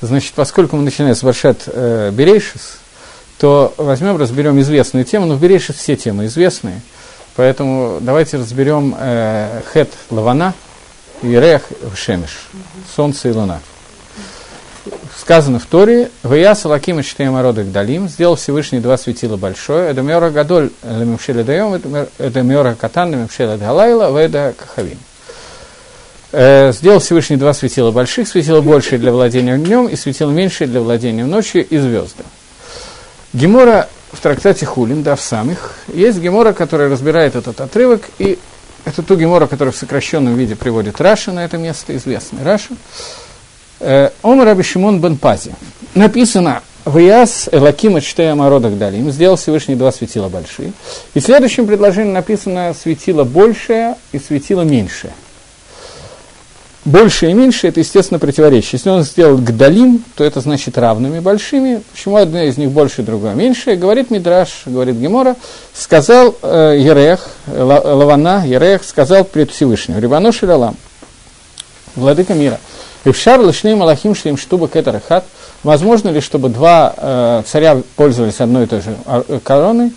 Значит, поскольку мы начинаем с Баршат э, Берейшис, то возьмем, разберем известную тему, но в Берейшис все темы известные, поэтому давайте разберем э, Хет Лавана и Рех Шемиш, Солнце и Луна. Сказано в Торе, «Вая салаким и четыре мороды Далим, сделал Всевышний два светила большое, это мера гадоль лемемшеля даем, это мера катан лемемшеля далайла, веда кахавим». Э, сделал Всевышний два светила больших, светило большее для владения днем и светило меньшее для владения ночью и звезды. Гемора в трактате Хулин, да, в самих, есть Гемора, которая разбирает этот отрывок, и это ту Гемора, которая в сокращенном виде приводит Раши на это место, известный Раши. Э, אמר רבי Шимон бен Пази. Написано «ויעש אלהים את שני המאורות הגדולים». Сделал Всевышний два светила большие. И в следующем предложении написано «светило большее» и «светило меньшее». Больше и меньше – это, естественно, противоречие. Если он сделал гдалим, то это значит равными большими. Почему одна из них больше, другая меньше? Говорит Мидраш, говорит Гемора, сказал э, Ерех, Лавана, Ерех, сказал пред Всевышним, Рибану Шилалам, владыка мира, Ившар лишней малахим шлим штуба кетарахат, возможно ли, чтобы два э, царя пользовались одной и той же э, короной,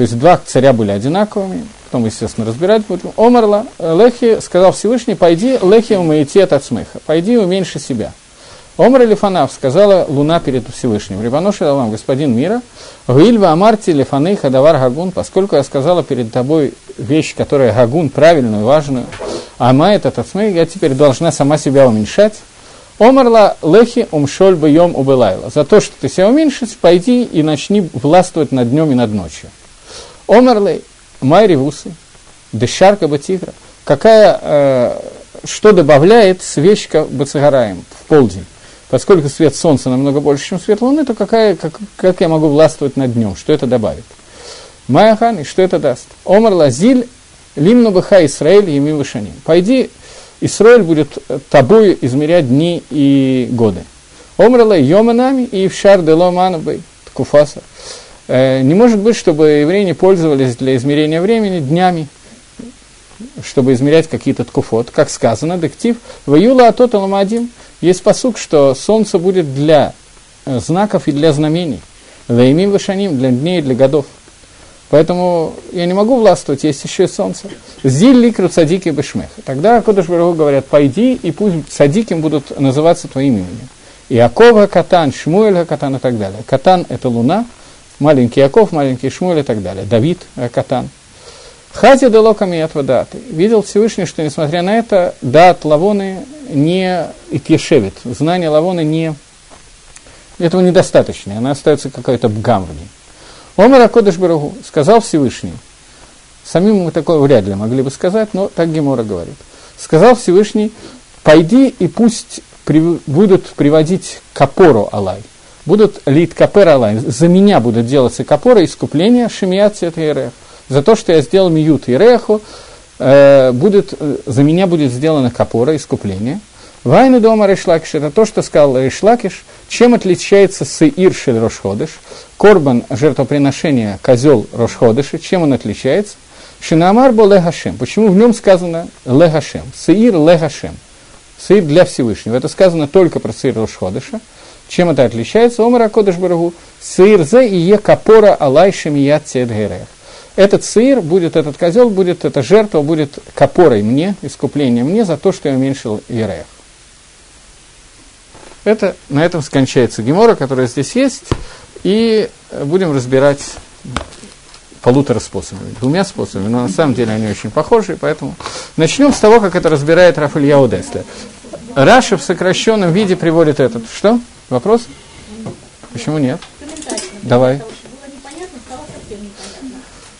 то есть два царя были одинаковыми, потом, естественно, разбирать будем. Омарла, Лехи сказал Всевышний, пойди, Лехи умаитет от смеха, пойди уменьши себя. Омар Лифанав сказала Луна перед Всевышним, Рибаноши вам, господин мира, Вильва Амарти Лифаны Хадавар Гагун, поскольку я сказала перед тобой вещь, которая Гагун, правильную, важную, а ма этот отсмей, я теперь должна сама себя уменьшать. Омарла лехи умшоль бьем убылайла. За то, что ты себя уменьшишь, пойди и начни властвовать над днем и над ночью. Омерлей, майривусы, дешарка батигра. Какая, э, что добавляет свечка бацагараем в полдень? Поскольку свет солнца намного больше, чем свет луны, то какая, как, как я могу властвовать над днем? Что это добавит? Майахан, и что это даст? Омар лазиль, лимну быха Исраэль, еми вышаним. Пойди, Исраэль будет тобой измерять дни и годы. Омрала йоманами и в шар дело манабей, ткуфаса. Э, не может быть, чтобы евреи не пользовались для измерения времени днями, чтобы измерять какие-то ткуфот. Как сказано, дектив, в июла атот аламадим, есть посук, что солнце будет для э, знаков и для знамений. Лаимим вышаним, для дней и для годов. Поэтому я не могу властвовать, есть еще и солнце. Зиль ликру садики бешмех. Тогда Кодыш Барагу говорят, пойди, и пусть садиким будут называться твоим именем. Иакова, Катан, Шмуэль, Катан и так далее. Катан – это луна, маленький Яков, маленький Шмуль и так далее. Давид, Катан. Хази делоками от даты. Видел Всевышний, что несмотря на это, дат Лавоны не икешевит. Знание Лавоны не... Этого недостаточно, она остается какой-то бгам в ней. Омар Акодыш Барагу сказал Всевышний. Самим мы такое вряд ли могли бы сказать, но так Гемора говорит. Сказал Всевышний, пойди и пусть при, будут приводить капору Алай будут лит капер алай, за меня будут делаться капора искупления шемият цвета За то, что я сделал миют иреху, э, будет, э, за меня будет сделано капора, искупление. Вайны дома Решлакиш, это то, что сказал Решлакиш, чем отличается сеир шель Рошходыш, корбан жертвоприношения козел Рошходыша, чем он отличается? Шинамар бо легашем. Почему в нем сказано легашем? Сеир легашем. Сеир для Всевышнего. Это сказано только про сеир Рошходыша. Чем это отличается? Омара Кодыш Барагу. Сыр зе и е капора алай шемият цедгерех. Этот сыр будет, этот козел будет, эта жертва будет капорой мне, искуплением мне за то, что я уменьшил Ерех. Это, на этом скончается Гемора, которая здесь есть, и будем разбирать полутора способами, двумя способами, но на самом деле они очень похожи, поэтому начнем с того, как это разбирает Рафаэль Яудеслер. Раша в сокращенном виде приводит этот, что? Вопрос? Почему нет? Давай.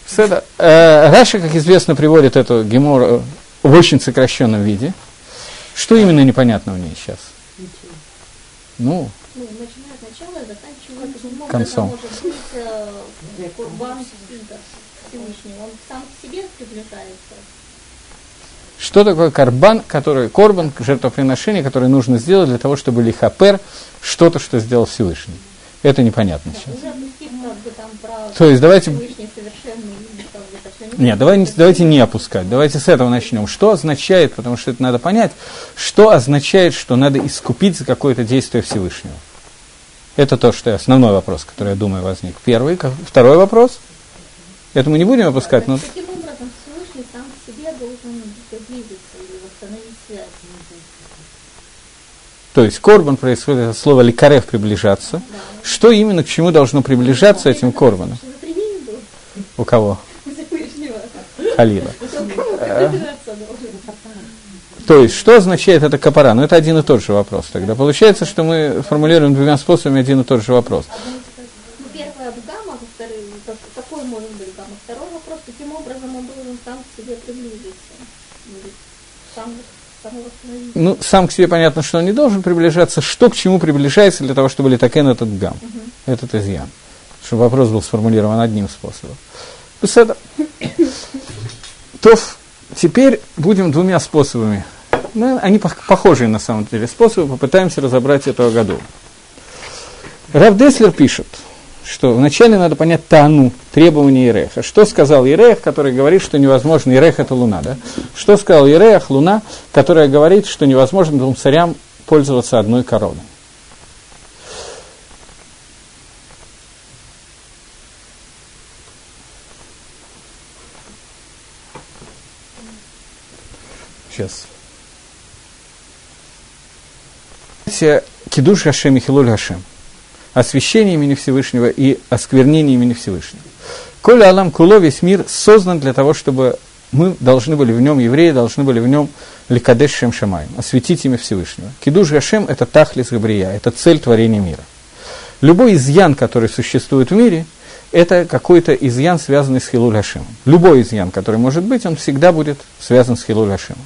Седа. Э, Раша, как известно, приводит эту гемор в очень сокращенном виде. Что именно непонятно в ней сейчас? Ну, концом. Что такое карбан, который, корбан, жертвоприношение, которое нужно сделать для того, чтобы лихапер, что-то, что сделал Всевышний? Это непонятно сейчас. То есть давайте... Нет, давайте, давайте не опускать. Давайте с этого начнем. Что означает, потому что это надо понять, что означает, что надо искупить за какое-то действие Всевышнего? Это то, что основной вопрос, который, я думаю, возник. Первый. Второй вопрос. Это мы не будем опускать, но... Каким образом Всевышний сам к себе должен приблизиться или восстановить связь? То есть корбан происходит от слова ликарев приближаться. Да. Что именно к чему должно приближаться этим корбаном? У кого? Халила. То есть, что означает это капара? Ну, это один и тот же вопрос тогда. Получается, что мы формулируем двумя способами один и тот же вопрос. Ну, первый об гамма, какой может быть? Второй вопрос, каким образом он должен сам к себе приблизиться? Ну, сам к себе понятно, что он не должен приближаться. Что к чему приближается для того, чтобы литакен этот гам, угу. этот изъян? Чтобы вопрос был сформулирован одним способом. То теперь будем двумя способами ну, они похожие на самом деле способы, попытаемся разобрать этого году. Рав Деслер пишет, что вначале надо понять Тану, требования Иреха. Что сказал Ирех, который говорит, что невозможно, Ирех это Луна, да? Что сказал Ирех, Луна, которая говорит, что невозможно двум царям пользоваться одной короной. Сейчас. Кидуш Гашем и Хилуль Гашем. Освящение имени Всевышнего и осквернение имени Всевышнего. Коля Алам Куло, весь мир создан для того, чтобы мы должны были в нем, евреи должны были в нем Ликадеш Шем Шамаем, осветить имя Всевышнего. Кидуш Гашем – это Тахлис Габрия, это цель творения мира. Любой изъян, который существует в мире, это какой-то изъян, связанный с Хилуль Гашемом. Любой изъян, который может быть, он всегда будет связан с Хилуль Гашемом.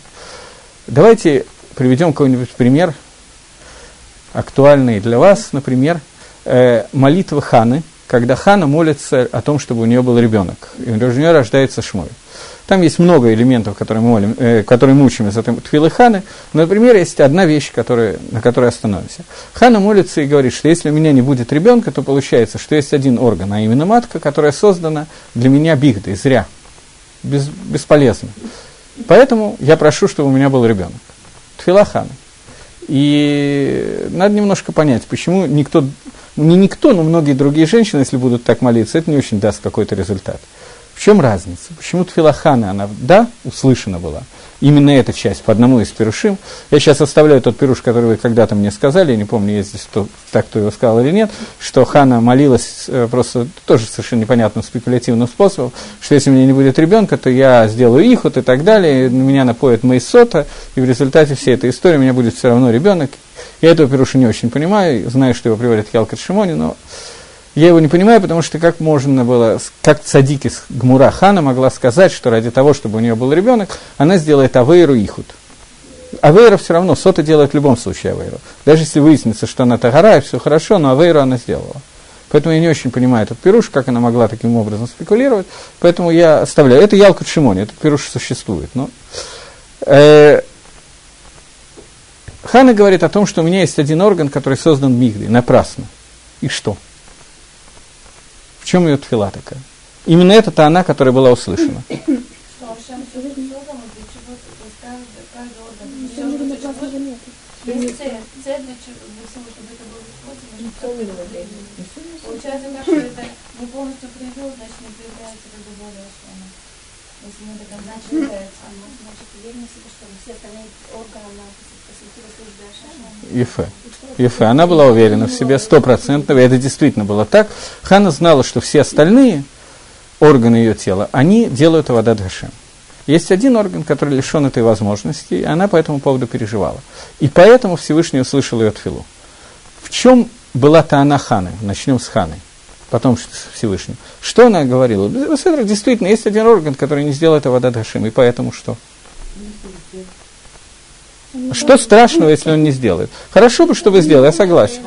Давайте приведем какой-нибудь пример актуальные для вас, например, э, молитва Ханы, когда Хана молится о том, чтобы у нее был ребенок, и у нее рождается Шмой. Там есть много элементов, которые мы, молим, э, которые мы учим из этой твилы Ханы. Но, например, есть одна вещь, которая, на которой остановимся. Хана молится и говорит, что если у меня не будет ребенка, то получается, что есть один орган, а именно матка, которая создана для меня бигдой, зря, без, бесполезно. Поэтому я прошу, чтобы у меня был ребенок. Твила Хана. И надо немножко понять, почему никто, не никто, но многие другие женщины, если будут так молиться, это не очень даст какой-то результат. В чем разница? Почему Тфилахана, она, да, услышана была, именно эта часть по одному из перушим. Я сейчас оставляю тот перуш, который вы когда-то мне сказали, я не помню, есть здесь кто, так, кто его сказал или нет, что Хана молилась э, просто тоже совершенно непонятным спекулятивным способом, что если у меня не будет ребенка, то я сделаю ихот и так далее, меня напоят Мейсота, и в результате всей этой истории у меня будет все равно ребенок. Я этого перуша не очень понимаю, знаю, что его приводит Ялкат Шимони, но я его не понимаю, потому что как можно было, как цадики Гмура Хана могла сказать, что ради того, чтобы у нее был ребенок, она сделает Авейру Ихуд. Авейра все равно, Сота делает в любом случае Авейру. Даже если выяснится, что она Тагара, и все хорошо, но Авейру она сделала. Поэтому я не очень понимаю этот пируш, как она могла таким образом спекулировать. Поэтому я оставляю. Это Ялка Шимони, этот пируш существует. Но, э, Хана говорит о том, что у меня есть один орган, который создан Мигдой, напрасно. И что? В чем ее тфила такая? Именно это-то она, которая была услышана. Получается что это не полностью привел, значит не проявляется как более Если не до конца. Она была уверена в себе стопроцентно, и это действительно было так. Хана знала, что все остальные органы ее тела, они делают Авадат Гашем. Есть один орган, который лишен этой возможности, и она по этому поводу переживала. И поэтому Всевышний услышал ее тфилу. В чем была Таана Ханы? Начнем с Ханы, потом с Всевышним. Что она говорила? Действительно, есть один орган, который не сделает Авадат Гашем, и поэтому что? Что страшного, если он не сделает? Хорошо бы, что вы сделали, я согласен.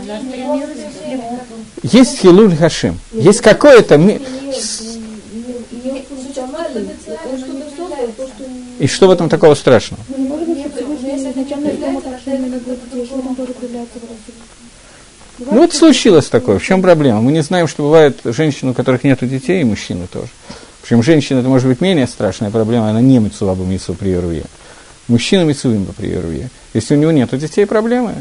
Есть хилуль хашим, есть какое-то... И что в этом такого страшного? Ну вот случилось такое. В чем проблема? Мы не знаем, что бывает женщины, у которых нет детей, и мужчины тоже. Причем женщина это может быть менее страшная проблема, она не мецува бы при Еруе. Мужчина мецувим бы при Еруе. Если у него нет детей, проблемы.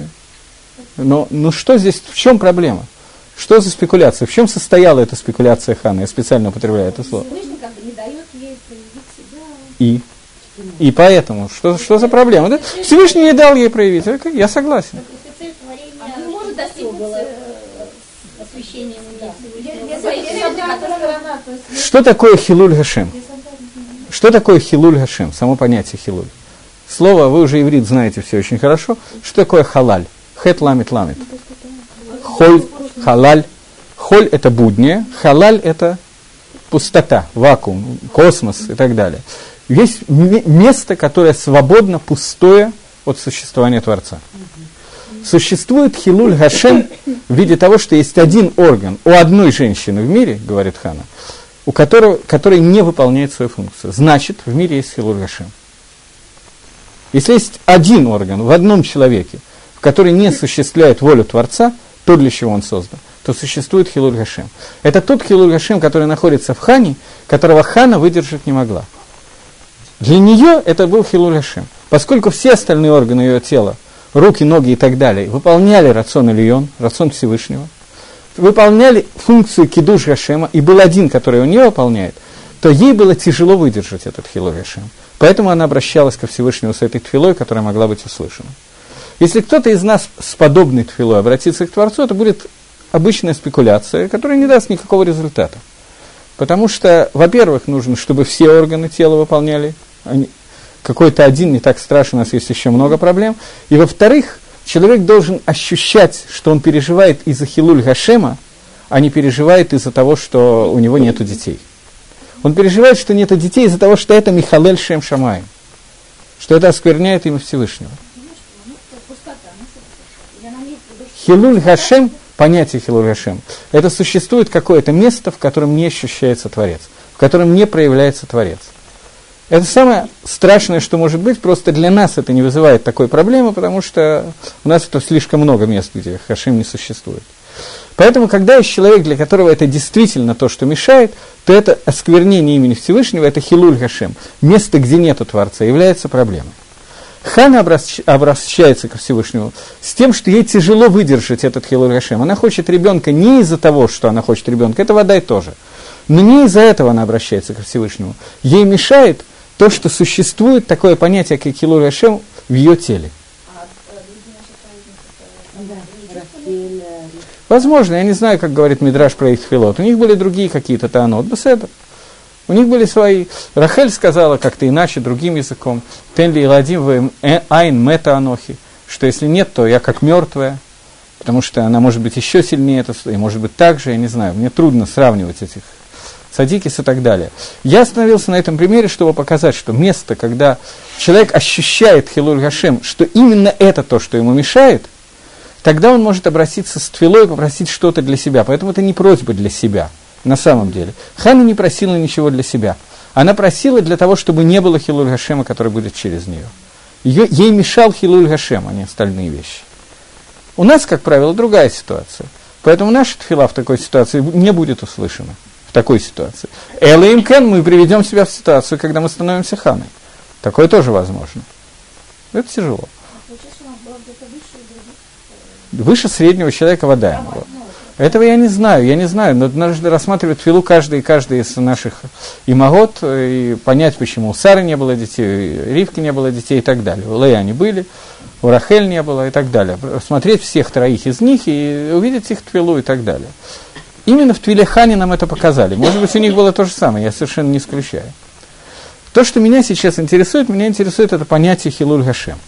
Но ну что здесь, в чем проблема? Что за спекуляция? В чем состояла эта спекуляция Хана? Я специально употребляю это слово. И? И поэтому, что, что за проблема? Да? Всевышний не дал ей проявить. Я согласен. Что такое хилуль гашем? Что такое хилуль гашем? Само понятие хилуль. Слово, вы уже иврит знаете все очень хорошо. Что такое халаль? Хет ламит ламит. Холь, халаль. Холь – это буднее, халаль – это пустота, вакуум, космос и так далее. Есть место, которое свободно, пустое от существования Творца. Существует хилуль гашем в виде того, что есть один орган у одной женщины в мире, говорит Хана, у которого, который не выполняет свою функцию. Значит, в мире есть хилуль гашем. Если есть один орган в одном человеке, который не осуществляет волю Творца, то, для чего он создан, то существует Хилуль Гашем. Это тот Хилуль Гашем, который находится в Хане, которого Хана выдержать не могла. Для нее это был Хилуль Гашем. Поскольку все остальные органы ее тела, руки, ноги и так далее, выполняли рацион Ильон, рацион Всевышнего, выполняли функцию Кидуш Гашема, и был один, который его не выполняет, то ей было тяжело выдержать этот Хилуль Гашем. Поэтому она обращалась ко Всевышнему с этой тфилой, которая могла быть услышана. Если кто-то из нас с подобной тфилой обратится к Творцу, это будет обычная спекуляция, которая не даст никакого результата. Потому что, во-первых, нужно, чтобы все органы тела выполняли. Какой-то один не так страшен, у нас есть еще много проблем. И во-вторых, человек должен ощущать, что он переживает из-за Хилуль Гашема, а не переживает из-за того, что у него нет детей. Он переживает, что нет детей из-за того, что это Михалель Шем Шамай, что это оскверняет имя Всевышнего. Хилуль Гашем, понятие Хилуль Гашем, это существует какое-то место, в котором не ощущается Творец, в котором не проявляется Творец. Это самое страшное, что может быть, просто для нас это не вызывает такой проблемы, потому что у нас это слишком много мест, где Хашим не существует. Поэтому, когда есть человек, для которого это действительно то, что мешает, то это осквернение имени Всевышнего, это хилуль Хашем. Место, где нету Творца, является проблемой. Хана обращается ко Всевышнему с тем, что ей тяжело выдержать этот хилуль Хашем. Она хочет ребенка не из-за того, что она хочет ребенка, это вода и тоже. Но не из-за этого она обращается ко Всевышнему. Ей мешает то, что существует такое понятие, как хилуль Хашем в ее теле. Возможно, я не знаю, как говорит Мидраш про их филот. У них были другие какие-то таанот. Беседа. У них были свои. Рахель сказала как-то иначе, другим языком. Тенли и Ладим э, айн мета анохи. Что если нет, то я как мертвая. Потому что она может быть еще сильнее, это, и может быть так же, я не знаю. Мне трудно сравнивать этих садикис и так далее. Я остановился на этом примере, чтобы показать, что место, когда человек ощущает Хилуль Гашем, что именно это то, что ему мешает – тогда он может обратиться с твилой и попросить что-то для себя. Поэтому это не просьба для себя, на самом деле. Хана не просила ничего для себя. Она просила для того, чтобы не было Хилуль Гашема, который будет через нее. Ее, ей мешал Хилуль Гашем, а не остальные вещи. У нас, как правило, другая ситуация. Поэтому наша тфила в такой ситуации не будет услышана. Такой ситуации. Элла Кен мы приведем себя в ситуацию, когда мы становимся ханой. Такое тоже возможно. Это тяжело выше среднего человека вода ему Этого я не знаю, я не знаю, но нужно рассматривать филу каждый и каждый из наших имагот и понять, почему у Сары не было детей, у Ривки не было детей и так далее. У Лея они были, у Рахель не было и так далее. Смотреть всех троих из них и увидеть их твилу и так далее. Именно в Твиле Хане нам это показали. Может быть, у них было то же самое, я совершенно не исключаю. То, что меня сейчас интересует, меня интересует это понятие Хилуль Гашем.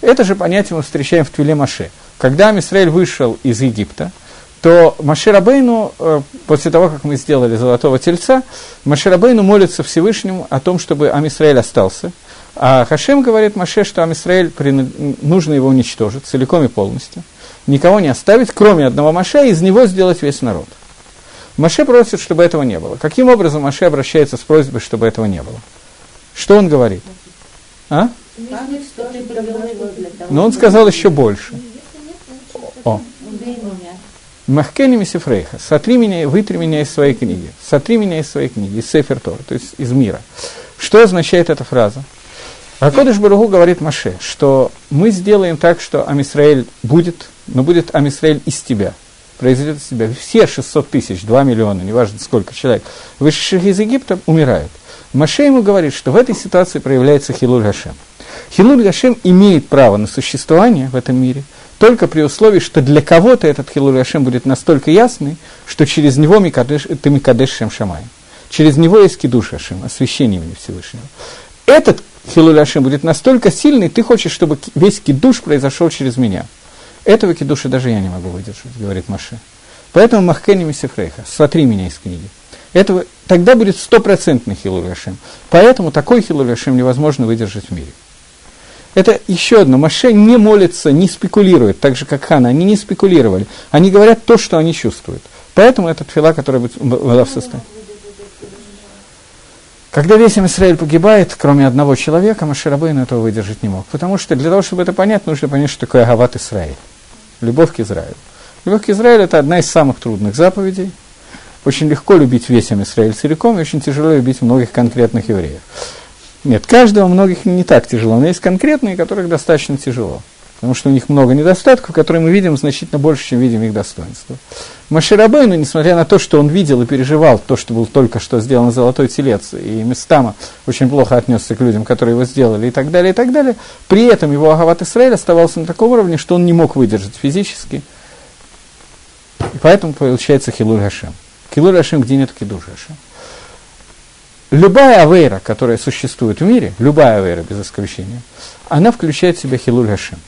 Это же понятие мы встречаем в Твиле Маше. Когда Амисраэль вышел из Египта, то Маширабейну, э, после того, как мы сделали золотого тельца, Маширабейну молится Всевышнему о том, чтобы Амисраэль остался. А Хашем говорит Маше, что Амисраэль нужно его уничтожить целиком и полностью. Никого не оставить, кроме одного Маше, и из него сделать весь народ. Маше просит, чтобы этого не было. Каким образом Маше обращается с просьбой, чтобы этого не было? Что он говорит? А? Но он сказал еще больше. О. Махкени Мисифрейха, сотри меня, вытри меня из своей книги, сотри меня из своей книги, из Сефер Тора, то есть из мира. Что означает эта фраза? Акодыш Баругу говорит Маше, что мы сделаем так, что Амисраэль будет, но будет Амисраэль из тебя, произойдет из тебя. Все 600 тысяч, 2 миллиона, неважно сколько человек, вышедших из Египта, умирают. Маше ему говорит, что в этой ситуации проявляется Хилуль Гашем. Хилуль Гашем имеет право на существование в этом мире, только при условии, что для кого-то этот Хилуль Гашем будет настолько ясный, что через него Микадеш, ты Микадеш Шем Шамай. Через него есть Кидуш Гашем, освящение имени Всевышнего. Этот Хилуль Гашем будет настолько сильный, ты хочешь, чтобы весь Кидуш произошел через меня. Этого Кидуша даже я не могу выдержать, говорит Маше. Поэтому Махкени Мисифрейха, сотри меня из книги. Этого, тогда будет стопроцентный Хилуль Гашем. Поэтому такой Хилуль Гашем невозможно выдержать в мире. Это еще одно. Маше не молится, не спекулирует, так же, как Хана. Они не спекулировали. Они говорят то, что они чувствуют. Поэтому это фила, которая была в состоянии. Когда весь Израиль погибает, кроме одного человека, Маширабейн этого выдержать не мог. Потому что для того, чтобы это понять, нужно понять, что такое Агават Израиль. Любовь к Израилю. Любовь к Израилю – это одна из самых трудных заповедей. Очень легко любить весь Израиль целиком, и очень тяжело любить многих конкретных евреев. Нет, каждого многих не так тяжело, но есть конкретные, которых достаточно тяжело. Потому что у них много недостатков, которые мы видим значительно больше, чем видим их достоинства. Маширабейну, несмотря на то, что он видел и переживал то, что был только что сделан золотой телец, и Местама очень плохо отнесся к людям, которые его сделали, и так далее, и так далее, при этом его Агават Исраиль оставался на таком уровне, что он не мог выдержать физически. И поэтому получается Хилуль Хашем. Хилуль Хашем, где нет Кидуш Хашем любая авейра, которая существует в мире, любая авейра без исключения, она включает в себя хилуль гашим.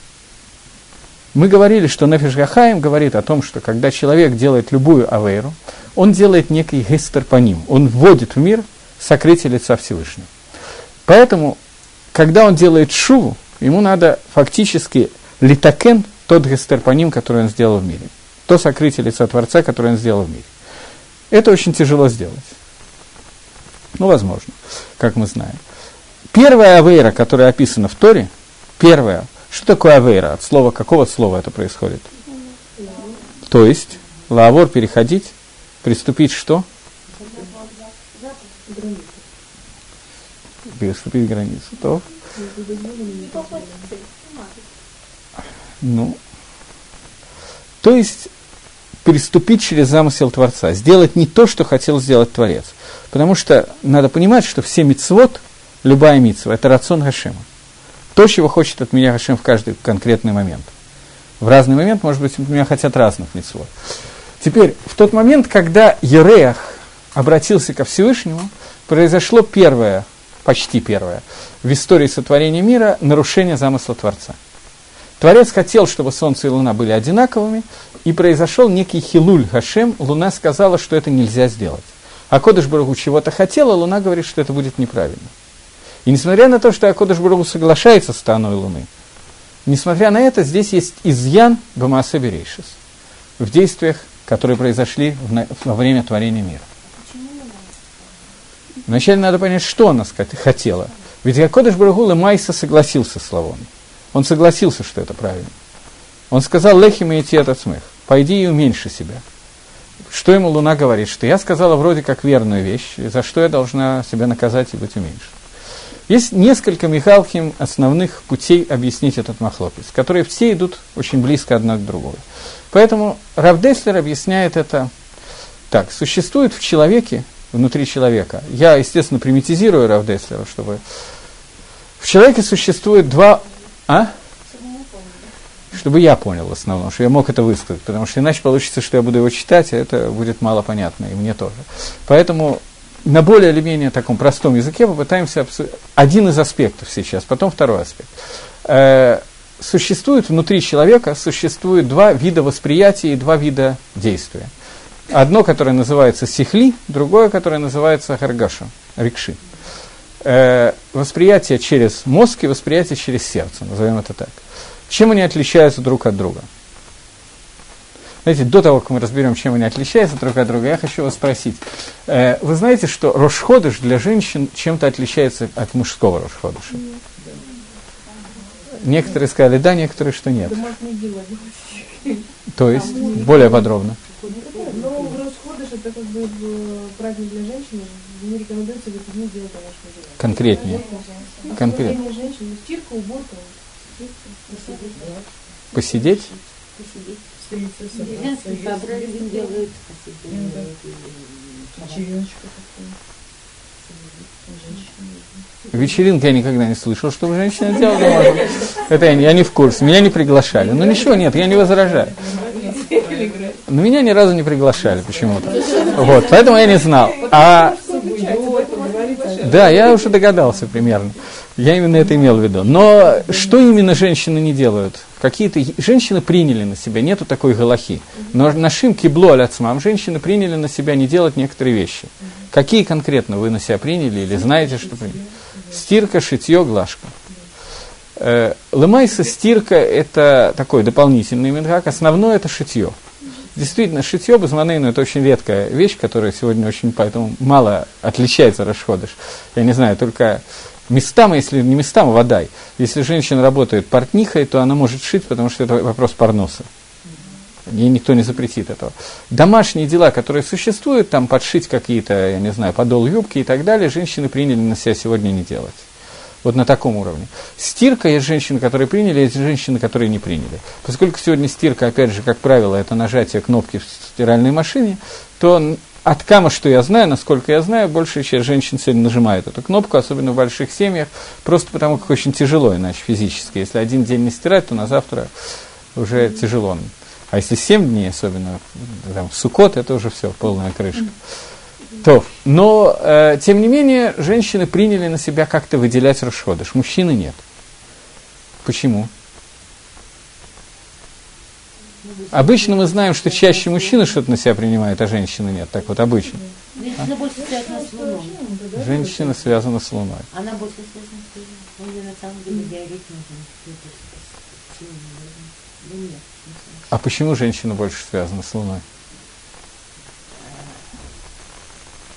Мы говорили, что Нефиш Гахаим говорит о том, что когда человек делает любую авейру, он делает некий гестер по ним, он вводит в мир сокрытие лица Всевышнего. Поэтому, когда он делает шуву, ему надо фактически литакен тот гестер по ним, который он сделал в мире. То сокрытие лица Творца, которое он сделал в мире. Это очень тяжело сделать. Ну, возможно, как мы знаем. Первая авейра, которая описана в Торе, первая, что такое авейра? От слова, какого слова это происходит? То есть, лавор переходить, приступить что? Переступить границу. То? Ну, то есть, переступить через замысел Творца, сделать не то, что хотел сделать Творец – Потому что надо понимать, что все мицвод, любая мицва, это рацион Гашема. То, чего хочет от меня Гашем в каждый конкретный момент. В разный момент, может быть, от меня хотят разных мицвод. Теперь, в тот момент, когда Ереах обратился ко Всевышнему, произошло первое, почти первое, в истории сотворения мира нарушение замысла Творца. Творец хотел, чтобы Солнце и Луна были одинаковыми, и произошел некий хилуль Гашем, Луна сказала, что это нельзя сделать. А Кодыш Барагу чего-то хотела, Луна говорит, что это будет неправильно. И несмотря на то, что Акодыш Барагу соглашается с страной Луны, несмотря на это, здесь есть изъян Бамаса Берейшис в действиях, которые произошли во время творения мира. Вначале надо понять, что она хотела. Ведь Акодыш Барагу Майса согласился с Лавоном. Он согласился, что это правильно. Он сказал, лехим и идти этот смех, пойди и уменьши себя – что ему Луна говорит? Что я сказала вроде как верную вещь, за что я должна себя наказать и быть уменьшена. Есть несколько Михалхим основных путей объяснить этот махлопис, которые все идут очень близко одна к другой. Поэтому Равдеслер объясняет это так. Существует в человеке, внутри человека, я, естественно, примитизирую Равдеслера, чтобы... В человеке существует два... А? чтобы я понял в основном, что я мог это высказать, потому что иначе получится, что я буду его читать, а это будет мало понятно, и мне тоже. Поэтому на более или менее таком простом языке попытаемся обсудить один из аспектов сейчас, потом второй аспект. Э, существует внутри человека, существует два вида восприятия и два вида действия. Одно, которое называется сихли, другое, которое называется харгаша, рикши. Э, восприятие через мозг и восприятие через сердце, назовем это так. Чем они отличаются друг от друга? Знаете, до того, как мы разберем, чем они отличаются друг от друга, я хочу вас спросить. Э, вы знаете, что Рошходыш для женщин чем-то отличается от мужского Рошходыша? Некоторые сказали да, некоторые, что нет. То есть, более подробно. это как бы э, праздник для женщин, не рекомендуется в эти дни делать домашние дела. Конкретнее. Ну, женщин, ну, стирка, уборка, Посидеть? Делают вечериночка такая. Вечеринки я никогда не слышал, чтобы женщина делала. Это я, не- я не в курсе. Меня не приглашали. Ну ничего, нет, я не возражаю. Но меня ни разу не приглашали почему-то. Вот, поэтому я не знал. А да, я уже догадался примерно. Я именно это имел в виду. Но что именно женщины не делают? Какие-то женщины приняли на себя, нету такой галахи. Но нашим кибло аляцмам женщины приняли на себя не делать некоторые вещи. Какие конкретно вы на себя приняли или знаете, что приняли? Стирка, шитье, глажка. Э, Лымайса стирка – это такой дополнительный мингак, основное – это шитье. Действительно, шитье базманейну – это очень редкая вещь, которая сегодня очень поэтому мало отличается расходыш. Я не знаю, только местам, если не местам, водай. Если женщина работает портнихой, то она может шить, потому что это вопрос парноса. Ей никто не запретит этого. Домашние дела, которые существуют, там подшить какие-то, я не знаю, подол юбки и так далее, женщины приняли на себя сегодня не делать. Вот на таком уровне. Стирка есть женщины, которые приняли, есть женщины, которые не приняли. Поскольку сегодня стирка, опять же, как правило, это нажатие кнопки в стиральной машине, то от кама, что я знаю, насколько я знаю, большая часть женщин сегодня нажимает эту кнопку, особенно в больших семьях, просто потому как очень тяжело иначе физически. Если один день не стирать, то на завтра уже тяжело. А если семь дней, особенно там, сукот, это уже все, полная крышка. То, но, э, тем не менее, женщины приняли на себя как-то выделять расходыш, мужчины нет. Почему? Обычно мы знаем, что чаще мужчины что-то на себя принимают, а женщины нет. Так вот, обычно. Женщина больше связана с Луной. Женщина связана с Луной. Она больше связана с Луной. Он ей на самом деле диалект нужен. Не знаю. А почему женщина больше связана с Луной? Вся ее жизнь По- а, посвящена лунному циклу. Кто-то дал кнопку,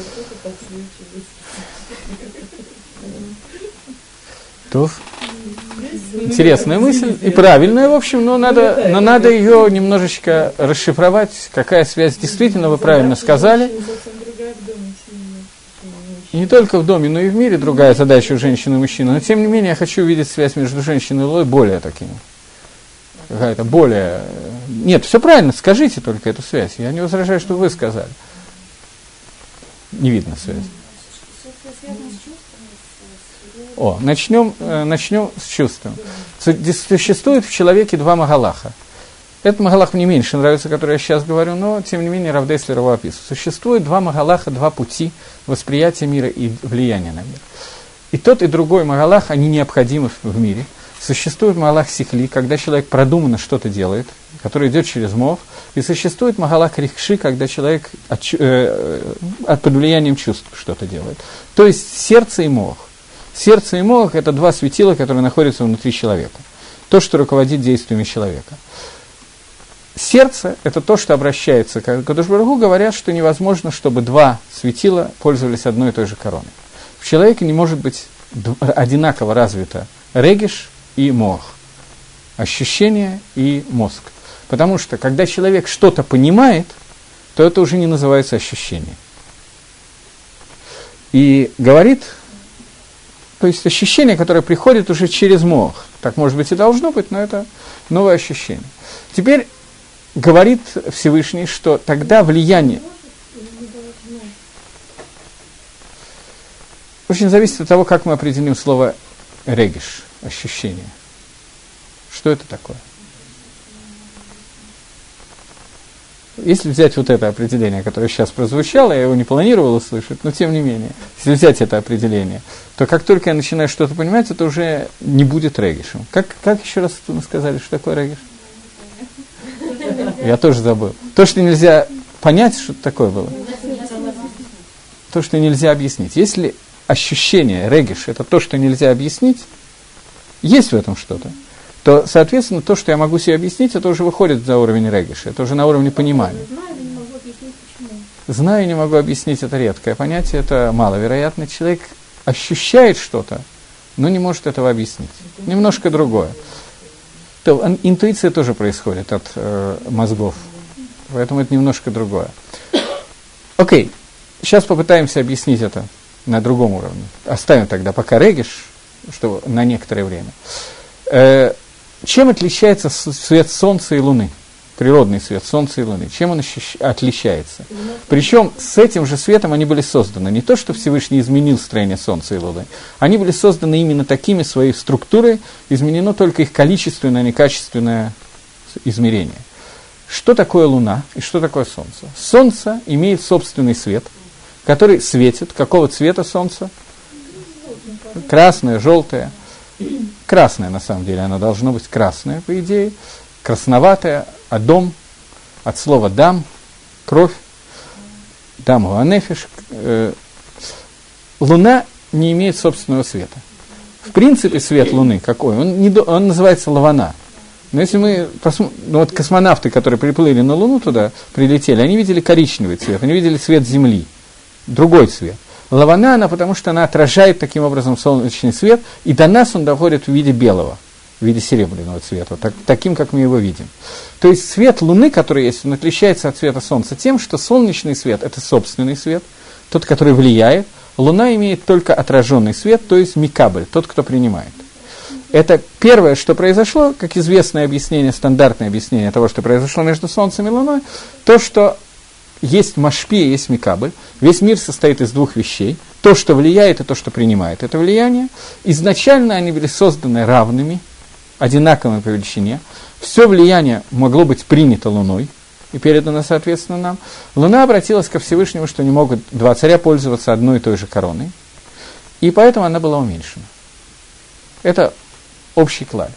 кто-то подсвечивает. то интересная мысль и правильная, в общем, но надо, но надо ее немножечко расшифровать, какая связь. Действительно, вы правильно сказали. И не только в доме, но и в мире другая задача у женщины и мужчины. Но тем не менее, я хочу увидеть связь между женщиной и Лой более таким. Какая-то более... Нет, все правильно, скажите только эту связь. Я не возражаю, что вы сказали. Не видно связи. О, начнем, э, начнем с чувством. Существует в человеке два магалаха. Этот магалах мне меньше нравится, который я сейчас говорю, но, тем не менее, Равдеслер его описывает. Существует два магалаха, два пути восприятия мира и влияния на мир. И тот, и другой магалах, они необходимы в мире. Существует магалах сихли, когда человек продуманно что-то делает, который идет через мов. И существует магалах рихши, когда человек от, э, э, под влиянием чувств что-то делает. То есть сердце и мох. Сердце и мозг – это два светила, которые находятся внутри человека. То, что руководит действиями человека. Сердце – это то, что обращается к Кадушбаргу, говорят, что невозможно, чтобы два светила пользовались одной и той же короной. В человеке не может быть одинаково развито региш и мозг, ощущение и мозг. Потому что, когда человек что-то понимает, то это уже не называется ощущение. И говорит то есть ощущение, которое приходит уже через мозг. Так, может быть, и должно быть, но это новое ощущение. Теперь говорит Всевышний, что тогда влияние... Очень зависит от того, как мы определим слово региш, ощущение. Что это такое? Если взять вот это определение, которое сейчас прозвучало, я его не планировал услышать, но тем не менее, если взять это определение, то как только я начинаю что-то понимать, это уже не будет регишем. Как, как еще раз вы сказали, что такое региш? Я тоже забыл. То, что нельзя понять, что такое было. То, что нельзя объяснить. Если ощущение, региш, это то, что нельзя объяснить, есть в этом что-то, то, соответственно, то, что я могу себе объяснить, это уже выходит за уровень региша, это уже на уровне понимания. Знаю, не могу объяснить, почему. Знаю и не могу объяснить, это редкое понятие, это маловероятно. Человек ощущает что-то, но не может этого объяснить. Немножко другое. То интуиция тоже происходит от э, мозгов, поэтому это немножко другое. Окей, сейчас попытаемся объяснить это на другом уровне. Оставим тогда пока региш, что на некоторое время. Э, чем отличается свет Солнца и Луны? Природный свет Солнца и Луны. Чем он отличается? Причем с этим же светом они были созданы. Не то, что Всевышний изменил строение Солнца и Луны. Они были созданы именно такими своей структурой, изменено только их количественное, а не качественное измерение. Что такое Луна и что такое Солнце? Солнце имеет собственный свет, который светит. Какого цвета Солнце? Красное, желтое. Красное, на самом деле, оно должно быть красное, по идее. Красноватое, адом, от слова дам, кровь, дам гуанефиш. Э, Луна не имеет собственного света. В принципе, свет Луны какой? Он, не, он называется лавана. Но если мы посмотрим, ну вот космонавты, которые приплыли на Луну туда, прилетели, они видели коричневый цвет, они видели цвет Земли, другой цвет. Лавана, она потому что она отражает таким образом солнечный свет, и до нас он доходит в виде белого, в виде серебряного цвета, так- таким, как мы его видим. То есть свет Луны, который есть, он отличается от цвета Солнца тем, что солнечный свет – это собственный свет, тот, который влияет. Луна имеет только отраженный свет, то есть микабль, тот, кто принимает. Это первое, что произошло, как известное объяснение, стандартное объяснение того, что произошло между Солнцем и Луной, то, что есть машпи, есть микабль. Весь мир состоит из двух вещей. То, что влияет, и то, что принимает это влияние. Изначально они были созданы равными, одинаковыми по величине. Все влияние могло быть принято Луной и передано, соответственно, нам. Луна обратилась ко Всевышнему, что не могут два царя пользоваться одной и той же короной. И поэтому она была уменьшена. Это общий клад.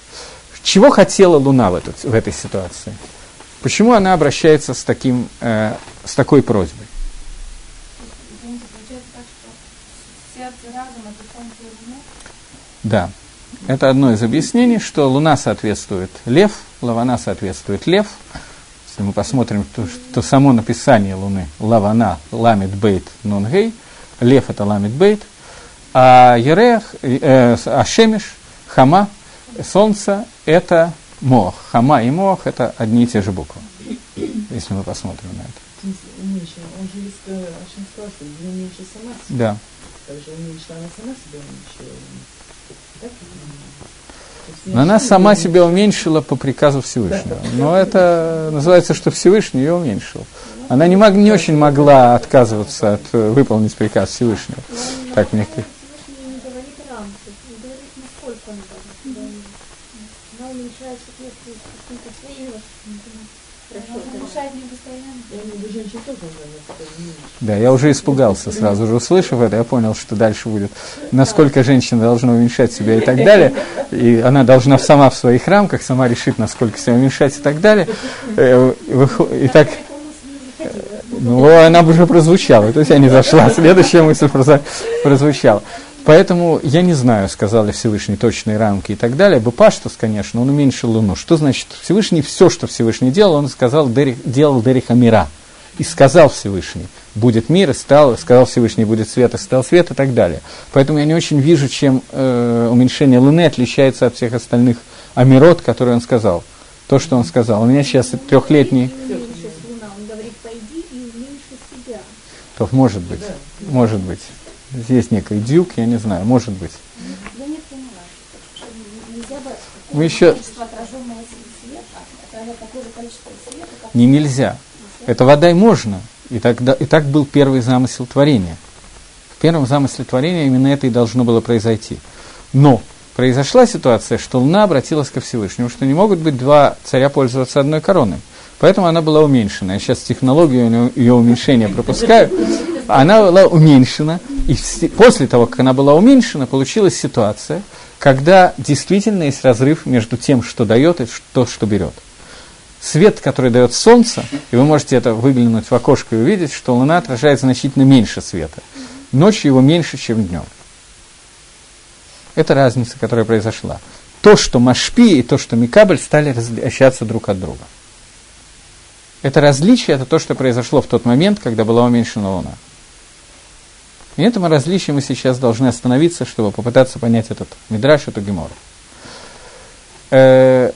Чего хотела Луна в, этот, в этой ситуации? Почему она обращается с, таким, э, с такой просьбой? Что. Да. Это одно из объяснений, что Луна соответствует Лев, Лавана соответствует Лев. Если мы посмотрим, то, то само написание Луны, Лавана, Ламит Бейт, Нунгей, Лев это Ламит Бейт, а Ерех, э, а Шемиш, Хама, Солнце это Мох. Хама и Мох это одни и те же буквы, если мы посмотрим на это. Смысле, уменьшила. Он же Ашем сказал, что не уменьшила сама себя. Да. Также уменьшила она сама себя уменьшила. Так? Но она сама себя уменьшила по приказу Всевышнего. Но это называется, что Всевышний ее уменьшил. Она не, мог, не очень могла отказываться от э, выполнить приказ Всевышнего. Так мне ка- Всевышний не говорит рамки, не говорит, насколько она должна уменьшить. Она уменьшает в соответствии с каким-то своим Она уменьшает не постоянно. Я имею в виду, женщин тоже Да, я уже испугался сразу же, услышав это, я понял, что дальше будет, насколько женщина должна уменьшать себя и так далее, и она должна сама в своих рамках, сама решит, насколько себя уменьшать и так далее. Э, И так, ну, она уже прозвучала, то есть я не зашла, следующая мысль прозвучала. Поэтому я не знаю, сказал ли Всевышний точные рамки и так далее. Бупаштус, конечно, он уменьшил Луну. Что значит Всевышний? Все, что Всевышний делал, он сказал, делал Дериха мира. И сказал Всевышний, будет мир, и стал, сказал Всевышний, будет свет, и стал свет, и так далее. Поэтому я не очень вижу, чем э, уменьшение Луны отличается от всех остальных амирот, которые он сказал. То, что он сказал. У меня сейчас трехлетний... Уменьшить луна. Он говорит, пойди и уменьши себя. То может быть, может быть. Здесь некий дюк, я не знаю, может быть. Я не поняла, что нельзя бы Мы еще- количество отраженного света, отражать такое же количество света, как Не нельзя. Это вода и можно. И, тогда, и так был первый замысел творения. В первом замысле творения именно это и должно было произойти. Но произошла ситуация, что Луна обратилась ко Всевышнему, что не могут быть два царя пользоваться одной короной. Поэтому она была уменьшена. Я сейчас технологию ее уменьшения пропускаю. Она была уменьшена, и после того, как она была уменьшена, получилась ситуация, когда действительно есть разрыв между тем, что дает, и то, что берет свет, который дает солнце, и вы можете это выглянуть в окошко и увидеть, что луна отражает значительно меньше света. Ночью его меньше, чем днем. Это разница, которая произошла. То, что Машпи и то, что Микабль стали различаться друг от друга. Это различие, это то, что произошло в тот момент, когда была уменьшена Луна. И этому различию мы сейчас должны остановиться, чтобы попытаться понять этот Мидраш, эту Гемору. Э,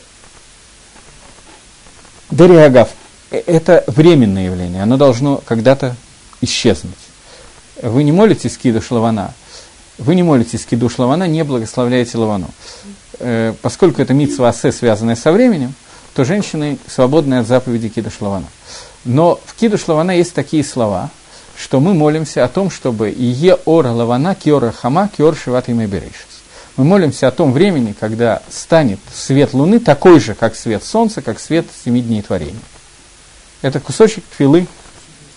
Дериагав – это временное явление, оно должно когда-то исчезнуть. Вы не молитесь кидуш лавана, вы не молитесь кидуш лавана, не благословляете лавану. Э, поскольку это митсва асе, связанная со временем, то женщины свободны от заповеди кидуш лавана. Но в кидуш лавана есть такие слова, что мы молимся о том, чтобы «Ие ора лавана киора хама киор шиват и берешис». Мы молимся о том времени, когда станет свет Луны такой же, как свет Солнца, как свет семи дней творения. Это кусочек твилы,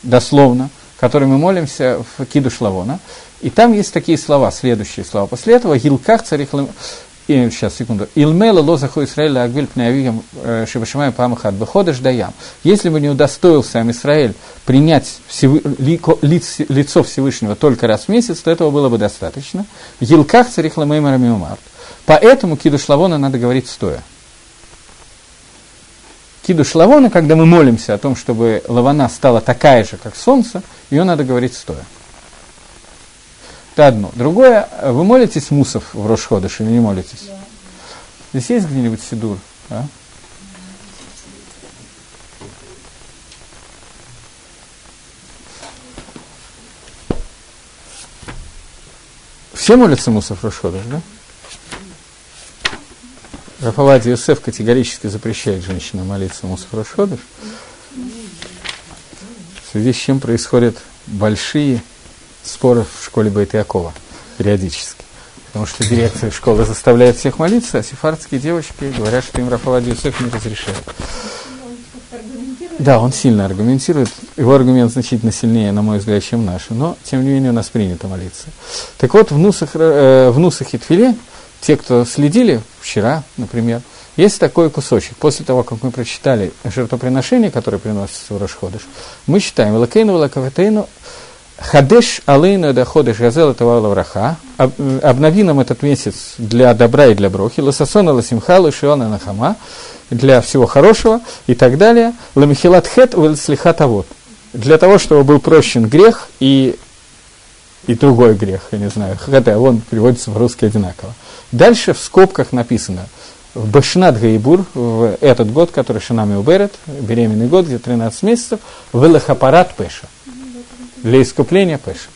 дословно, который мы молимся в Киду Шлавона. И там есть такие слова, следующие слова. После этого «Гилках царих и, сейчас, секунду. Илмела лозаху Исраэля агвиль пнеавигам шибашимай памахат выходишь даям. Если бы не удостоился Израиль принять всевы, лиц, лицо Всевышнего только раз в месяц, то этого было бы достаточно. В Елках царих ламеймара миумарт. Поэтому киду шлавона надо говорить стоя. Киду шлавона, когда мы молимся о том, чтобы лавана стала такая же, как солнце, ее надо говорить стоя. Это одно. Другое, вы молитесь мусов в Рошходыш или не молитесь? Здесь есть где-нибудь сидур? А? Все молятся мусов Рошходыш, да? Рафавади Юсеф категорически запрещает женщинам молиться мусов Рошходыш. В связи с чем происходят большие споров в школе Байтякова периодически. Потому что дирекция школы заставляет всех молиться, а сефардские девочки говорят, что им Рафалади Юсеф не разрешает. Да, он сильно аргументирует. Его аргумент значительно сильнее, на мой взгляд, чем наш. Но, тем не менее, у нас принято молиться. Так вот, в Нусах, э, в Нусах и Тфиле, те, кто следили вчера, например, есть такой кусочек. После того, как мы прочитали жертвоприношение, которое приносится в Рашходыш, мы читаем «Велакейну, велакаватейну, Хадеш алейну да ходеш газел это враха. Обнови нам этот месяц для добра и для брохи. Ласасона ласимха лашиона нахама. Для всего хорошего и так далее. Ламихилат хет слихат авод. Для того, чтобы был прощен грех и, и другой грех, я не знаю. Хотя он переводится в русский одинаково. Дальше в скобках написано в Башнат Гаибур, в этот год, который Шинами Уберет, беременный год, где 13 месяцев, в Элахапарат Пеша для искупления Пэша.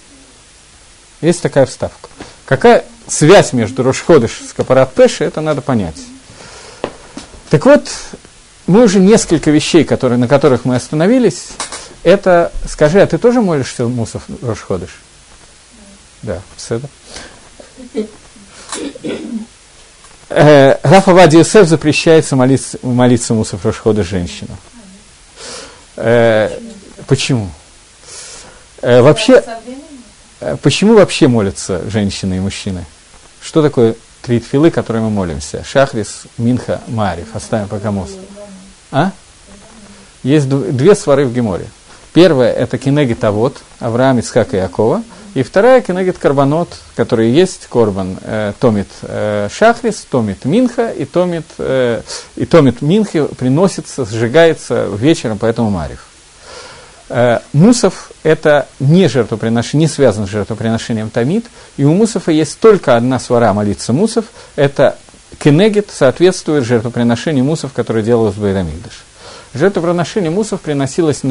Есть такая вставка. Какая связь между Рошходыш с Капарат Пэша, это надо понять. Так вот, мы уже несколько вещей, которые, на которых мы остановились, это, скажи, а ты тоже молишься Мусов Рошходыш? Да, все это. Рафа Вади Юсеф запрещается молиться, молиться Мусов Рошхода женщину. Э, почему? Э, вообще, э, почему вообще молятся женщины и мужчины? Что такое три тфилы, которые мы молимся? Шахрис, Минха, Марив. Оставим пока мост. А? Есть две свары в Геморе. Первая – это Кенегит Авод, Авраам, Ицхак и Якова. И вторая – Кенегит Карбанот, который есть, Корбан, э, томит э, Шахрис, томит Минха, и томит, э, и томит Минхи приносится, сжигается вечером, поэтому Марив. Э, мусов – это не жертвоприношение, не связано с жертвоприношением тамид, и у мусофа есть только одна свара молиться мусов, это кенегет соответствует жертвоприношению мусов, которое делалось в Байрамигдаш. Жертвоприношение мусов приносилось